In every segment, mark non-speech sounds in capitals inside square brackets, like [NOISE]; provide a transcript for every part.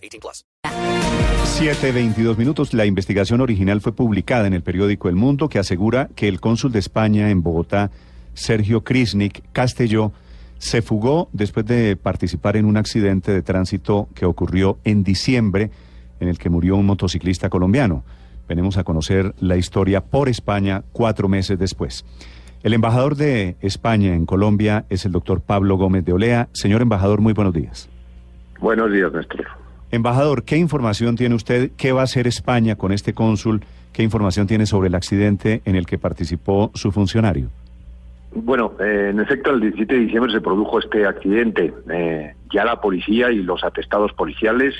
18 plus. 7.22 minutos. La investigación original fue publicada en el periódico El Mundo que asegura que el cónsul de España en Bogotá, Sergio Krisnik Castelló, se fugó después de participar en un accidente de tránsito que ocurrió en diciembre en el que murió un motociclista colombiano. Venimos a conocer la historia por España cuatro meses después. El embajador de España en Colombia es el doctor Pablo Gómez de Olea. Señor embajador, muy buenos días. Buenos días, Néstor. Embajador, ¿qué información tiene usted? ¿Qué va a hacer España con este cónsul? ¿Qué información tiene sobre el accidente en el que participó su funcionario? Bueno, eh, en efecto, el 17 de diciembre se produjo este accidente. Eh, ya la policía y los atestados policiales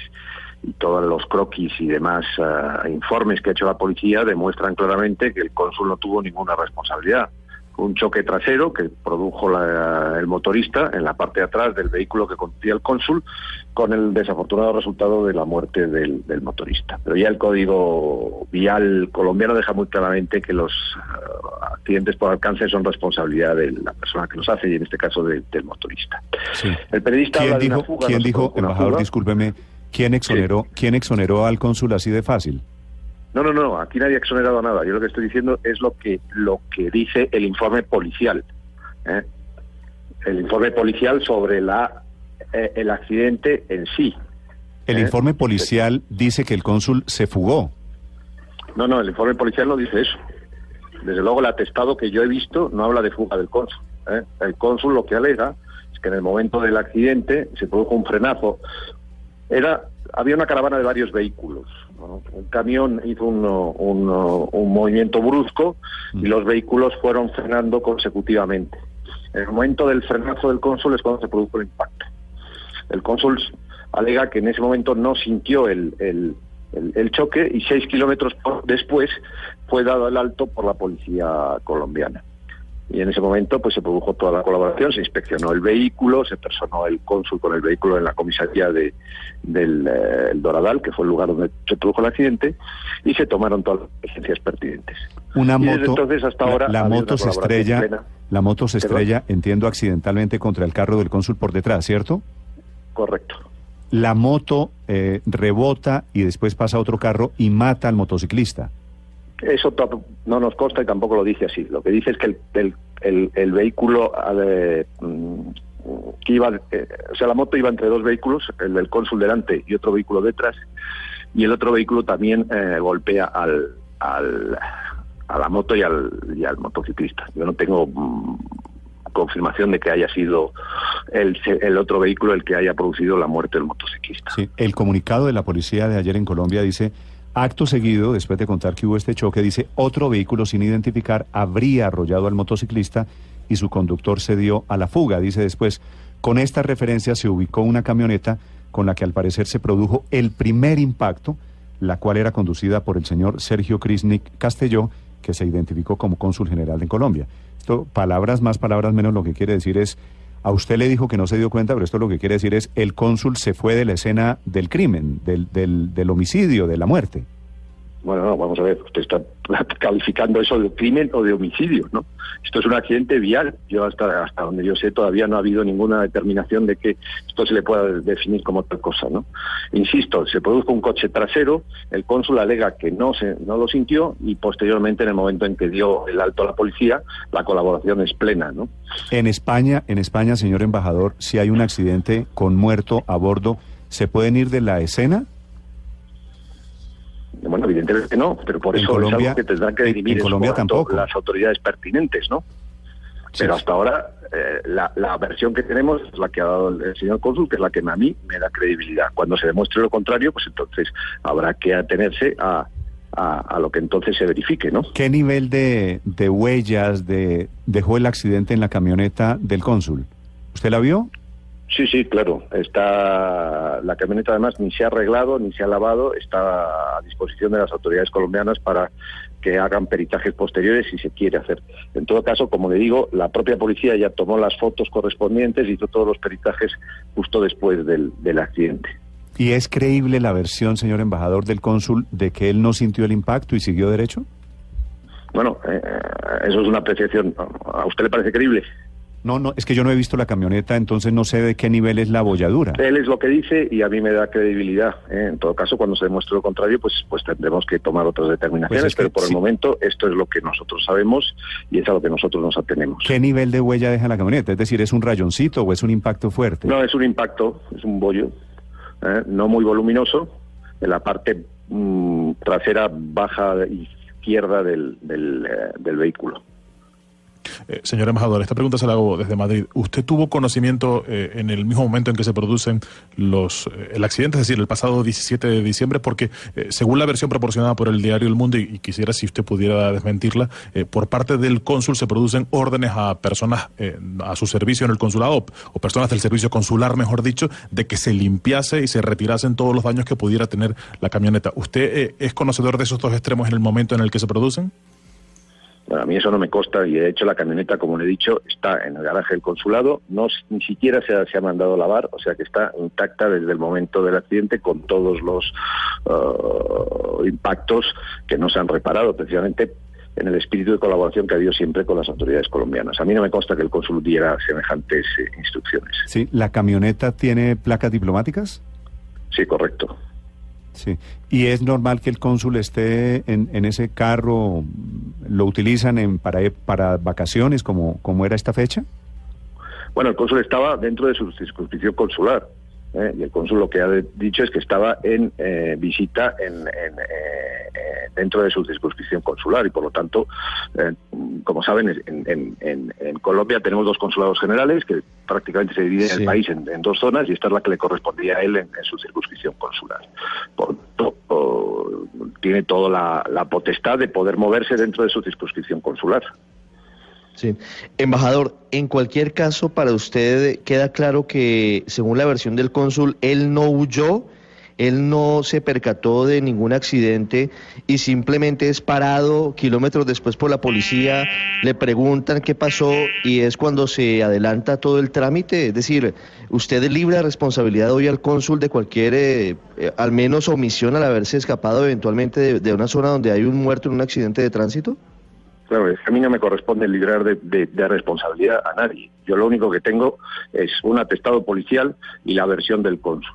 y todos los croquis y demás uh, informes que ha hecho la policía demuestran claramente que el cónsul no tuvo ninguna responsabilidad. Un choque trasero que produjo la, el motorista en la parte de atrás del vehículo que conducía el cónsul, con el desafortunado resultado de la muerte del, del motorista. Pero ya el código vial colombiano deja muy claramente que los uh, accidentes por alcance son responsabilidad de la persona que los hace y en este caso de, del motorista. Sí. El periodista ¿Quién habla de dijo, una fuga, ¿quién no dijo embajador, fuga. discúlpeme, ¿quién exoneró, ¿quién exoneró al cónsul así de fácil? No, no, no, aquí nadie ha exonerado nada. Yo lo que estoy diciendo es lo que lo que dice el informe policial. ¿eh? El informe policial sobre la eh, el accidente en sí. El ¿Eh? informe policial dice que el cónsul se fugó. No, no, el informe policial no dice eso. Desde luego el atestado que yo he visto no habla de fuga del cónsul. El cónsul lo que alega es que en el momento del accidente se produjo un frenazo. Era había una caravana de varios vehículos. ¿no? Un camión hizo un, un, un movimiento brusco y los vehículos fueron frenando consecutivamente. En el momento del frenazo del cónsul es cuando se produjo el impacto. El cónsul alega que en ese momento no sintió el, el, el, el choque y seis kilómetros después fue dado el alto por la policía colombiana. Y en ese momento pues se produjo toda la colaboración, se inspeccionó el vehículo, se personó el cónsul con el vehículo en la comisaría de, del eh, Doradal, que fue el lugar donde se produjo el accidente, y se tomaron todas las exigencias pertinentes. Una Y desde moto, entonces hasta ahora la, moto se estrella, plena. la moto se ¿Perdón? estrella, entiendo, accidentalmente contra el carro del cónsul por detrás, ¿cierto? Correcto. La moto eh, rebota y después pasa otro carro y mata al motociclista. Eso no nos consta y tampoco lo dice así. Lo que dice es que el, el, el- vehículo eh, mm, que iba, eh, o sea, la moto iba entre dos vehículos, el del cónsul delante y otro vehículo detrás, y el otro vehículo también eh, golpea al, al, a la moto y al, y al motociclista. Yo no tengo mm, confirmación de que haya sido el, el otro vehículo el que haya producido la muerte del motociclista. Sí, el comunicado de la policía de ayer en Colombia dice, acto seguido, después de contar que hubo este choque, dice, otro vehículo sin identificar habría arrollado al motociclista y su conductor se dio a la fuga. Dice después, con esta referencia se ubicó una camioneta con la que al parecer se produjo el primer impacto, la cual era conducida por el señor Sergio Krisnik Castelló, que se identificó como cónsul general de Colombia. Esto, palabras más, palabras menos, lo que quiere decir es, a usted le dijo que no se dio cuenta, pero esto lo que quiere decir es, el cónsul se fue de la escena del crimen, del, del, del homicidio, de la muerte. Bueno, no, vamos a ver, usted está [LAUGHS] calificando eso de crimen o de homicidio, ¿no? Esto es un accidente vial. Yo hasta hasta donde yo sé todavía no ha habido ninguna determinación de que esto se le pueda definir como otra cosa, ¿no? Insisto, se produjo un coche trasero, el cónsul alega que no se no lo sintió y posteriormente en el momento en que dio el alto a la policía, la colaboración es plena, ¿no? En España, en España, señor embajador, si hay un accidente con muerto a bordo, ¿se pueden ir de la escena? Bueno, evidentemente no, pero por En eso Colombia- es algo que tendrán que dirimir en Colombia tampoco. las autoridades pertinentes, ¿no? Pero hasta ahora eh, la, la versión que tenemos es la que ha dado el, el señor cónsul, que es la que a mí me da credibilidad. Cuando se demuestre lo contrario, pues entonces habrá que atenerse a, a, a lo que entonces se verifique, ¿no? ¿Qué nivel de, de huellas de, dejó el accidente en la camioneta del cónsul? ¿Usted la vio? Sí, sí, claro. Está la camioneta además ni se ha arreglado ni se ha lavado, está a disposición de las autoridades colombianas para que hagan peritajes posteriores si se quiere hacer. En todo caso, como le digo, la propia policía ya tomó las fotos correspondientes y hizo todos los peritajes justo después del, del accidente. ¿Y es creíble la versión, señor embajador del cónsul, de que él no sintió el impacto y siguió derecho? Bueno, eh, eso es una apreciación. ¿A usted le parece creíble? No, no, es que yo no he visto la camioneta, entonces no sé de qué nivel es la bolladura. Él es lo que dice y a mí me da credibilidad. ¿eh? En todo caso, cuando se demuestre lo contrario, pues, pues tendremos que tomar otras determinaciones. Pues es que pero por sí. el momento esto es lo que nosotros sabemos y es a lo que nosotros nos atenemos. ¿Qué nivel de huella deja la camioneta? Es decir, ¿es un rayoncito o es un impacto fuerte? No, es un impacto, es un bollo, ¿eh? no muy voluminoso, en la parte mm, trasera baja izquierda del, del, eh, del vehículo. Eh, señor embajador, esta pregunta se la hago desde Madrid. ¿Usted tuvo conocimiento eh, en el mismo momento en que se producen los eh, el accidente, es decir, el pasado 17 de diciembre? Porque según la versión proporcionada por el diario El Mundo, y, quisiera si usted pudiera desmentirla, por parte del cónsul se producen órdenes a personas a su servicio en el consulado, o, o personas del servicio consular, mejor dicho, de que se limpiase y se retirasen todos los daños que pudiera tener la camioneta. ¿Usted es conocedor de esos dos extremos en el momento en el que se producen? Bueno, a mí eso no me consta y de hecho la camioneta, como le he dicho, está en el garaje del consulado, no ni siquiera se ha, se ha mandado a lavar, o sea que está intacta desde el momento del accidente con todos los eh, impactos que no se han reparado, precisamente en el espíritu de colaboración que ha habido siempre con las autoridades colombianas. A mí no me consta que el cónsul diera semejantes eh, instrucciones. Sí, ¿la camioneta tiene placas diplomáticas? Sí, correcto. Sí. ¿Y es normal que el cónsul esté en, ese carro? ¿Lo utilizan en, para, para vacaciones como, como era esta fecha? Bueno, el cónsul estaba dentro de su circunscripción consular. ¿Eh? Y el cónsul lo que ha de- dicho es que estaba en eh, visita en, en, eh, dentro de su circunscripción consular y por lo tanto, como saben, en, Colombia tenemos dos consulados generales que prácticamente se dividen Sí. el país en, dos zonas y esta es la que le correspondía a él en, su circunscripción consular. Por lo tanto, oh, tiene toda la, la potestad de poder moverse dentro de su circunscripción consular. Sí. Embajador, en cualquier caso, para usted queda claro que, según la versión del cónsul, él no huyó, él no se percató de ningún accidente y simplemente es parado kilómetros después por la policía, le preguntan qué pasó y es cuando se adelanta todo el trámite. Es decir, usted es libre de responsabilidad hoy al cónsul de cualquier, eh, eh, al menos omisión al haberse escapado eventualmente de, de una zona donde hay un muerto en un accidente de tránsito. Claro, es que a mí no me corresponde librar de, responsabilidad a nadie. Yo lo único que tengo es un atestado policial y la versión del cónsul.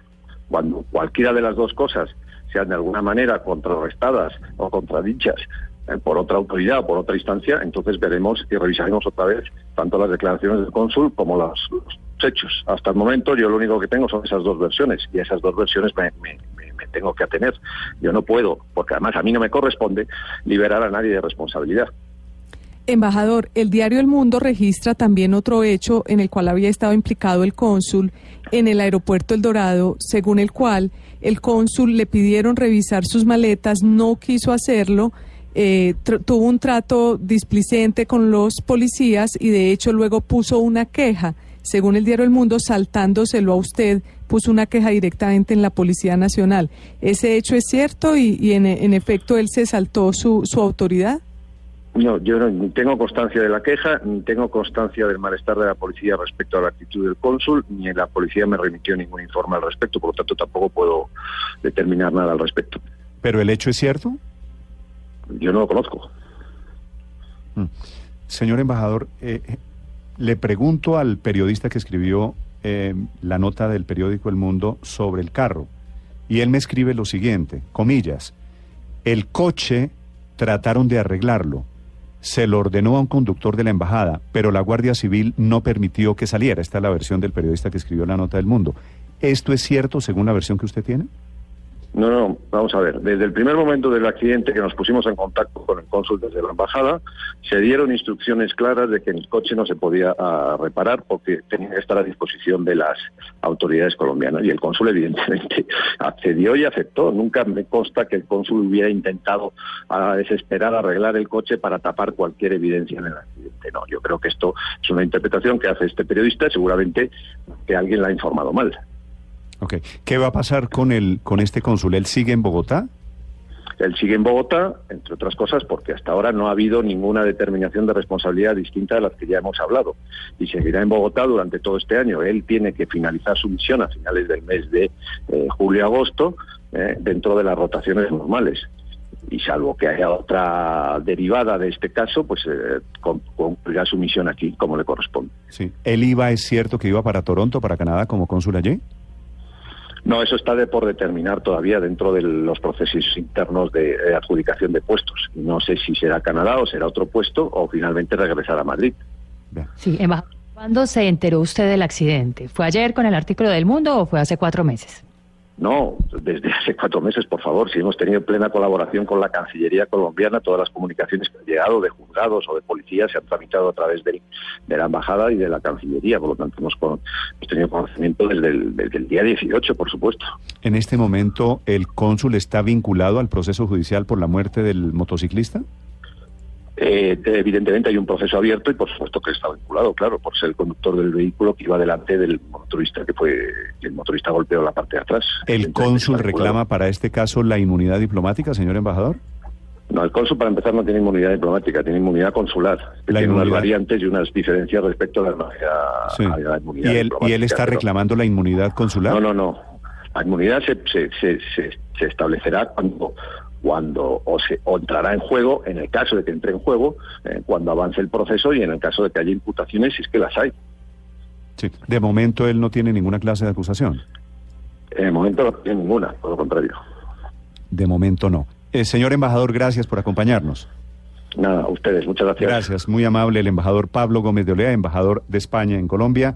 Cuando cualquiera de las dos cosas sean de alguna manera contrarrestadas o contradichas eh, por otra autoridad o por otra instancia, entonces veremos y revisaremos otra vez tanto las declaraciones del cónsul como los, hechos. Hasta el momento yo lo único que tengo son esas dos versiones y esas dos versiones me- me tengo que atener. Yo no puedo, porque además a mí no me corresponde liberar a nadie de responsabilidad. Embajador, el diario El Mundo registra también otro hecho en el cual había estado implicado el cónsul en el aeropuerto El Dorado, según el cual el cónsul le pidieron revisar sus maletas, no quiso hacerlo, eh, tuvo un trato displicente con los policías y de hecho luego puso una queja, según el diario El Mundo, saltándoselo a usted, puso una queja directamente en la Policía Nacional. ¿Ese hecho es cierto y, y en, en efecto él se saltó su, su autoridad? No, yo no, tengo constancia de la queja, ni tengo constancia del malestar de la policía respecto a la actitud del cónsul, ni la policía me remitió ningún informe al respecto, por lo tanto tampoco puedo determinar nada al respecto. ¿Pero el hecho es cierto? Yo no lo conozco. Señor embajador, eh, eh, le pregunto al periodista que escribió eh, la nota del periódico El Mundo sobre el carro, y él me escribe lo siguiente, comillas, el coche trataron de arreglarlo, se lo ordenó a un conductor de la embajada, pero la Guardia Civil no permitió que saliera. Esta es la versión del periodista que escribió la nota del Mundo. ¿Esto es cierto según la versión que usted tiene? No, no, vamos a ver. Desde el primer momento del accidente que nos pusimos en contacto con el cónsul desde la embajada, se dieron instrucciones claras de que el coche no se podía ah, reparar porque tenía que estar a disposición de las autoridades colombianas. Y el cónsul, evidentemente, [LAUGHS] accedió y aceptó. Nunca me consta que el cónsul hubiera intentado a desesperar arreglar el coche para tapar cualquier evidencia en el accidente. No, yo creo que esto es una interpretación que hace este periodista, seguramente que alguien la ha informado mal. Ok. ¿Qué va a pasar con el con este cónsul? ¿Él sigue en Bogotá? Él sigue en Bogotá, entre otras cosas, porque hasta ahora no ha habido ninguna determinación de responsabilidad distinta de las que ya hemos hablado. Y seguirá en Bogotá durante todo este año. Él tiene que finalizar su misión a finales del mes de eh, julio-agosto eh, dentro de las rotaciones normales. Y salvo que haya otra derivada de este caso, pues eh, con- concluirá su misión aquí como le corresponde. Sí. ¿Él iba, es cierto que iba para Toronto, para Canadá, como cónsul allí? No, eso está de por determinar todavía dentro de los procesos internos de eh, adjudicación de puestos. No sé si será Canadá o será otro puesto o finalmente regresar a Madrid. Sí, embajador. ¿Cuándo se enteró usted del accidente? ¿Fue ayer con el artículo del Mundo o fue hace cuatro meses? No, desde hace cuatro meses, por favor, si hemos tenido plena colaboración con la Cancillería colombiana, todas las comunicaciones que han llegado de juzgados o de policía se han tramitado a través del- de la Embajada y de la Cancillería, por lo tanto hemos, con- hemos tenido conocimiento desde el, desde el día 18, por supuesto. En este momento, ¿el cónsul está vinculado al proceso judicial por la muerte del motociclista? Eh, evidentemente hay un proceso abierto y por supuesto que está vinculado, claro, por ser el conductor del vehículo que iba delante del motorista que fue que el motorista golpeó la parte de atrás. ¿El cónsul reclama para este caso la inmunidad diplomática, señor embajador? No, el cónsul para empezar no tiene inmunidad diplomática, tiene inmunidad consular. que tiene unas variantes y unas diferencias respecto a la, a- Sí. a la inmunidad ¿Y él, ¿Y él diplomática, está pero- reclamando la inmunidad consular? No, no, no. La inmunidad se, se, se, se- se establecerá cuando cuando o, se, o entrará en juego, en el caso de que entre en juego, eh, cuando avance el proceso y en el caso de que haya imputaciones, si es que las hay. Sí. De momento él no tiene ninguna clase de acusación. En el momento no tiene ninguna, por lo contrario. De momento no. Eh, señor embajador, gracias por acompañarnos. Nada, a ustedes, muchas gracias. Gracias, muy amable el embajador Pablo Gómez de Olea, embajador de España en Colombia.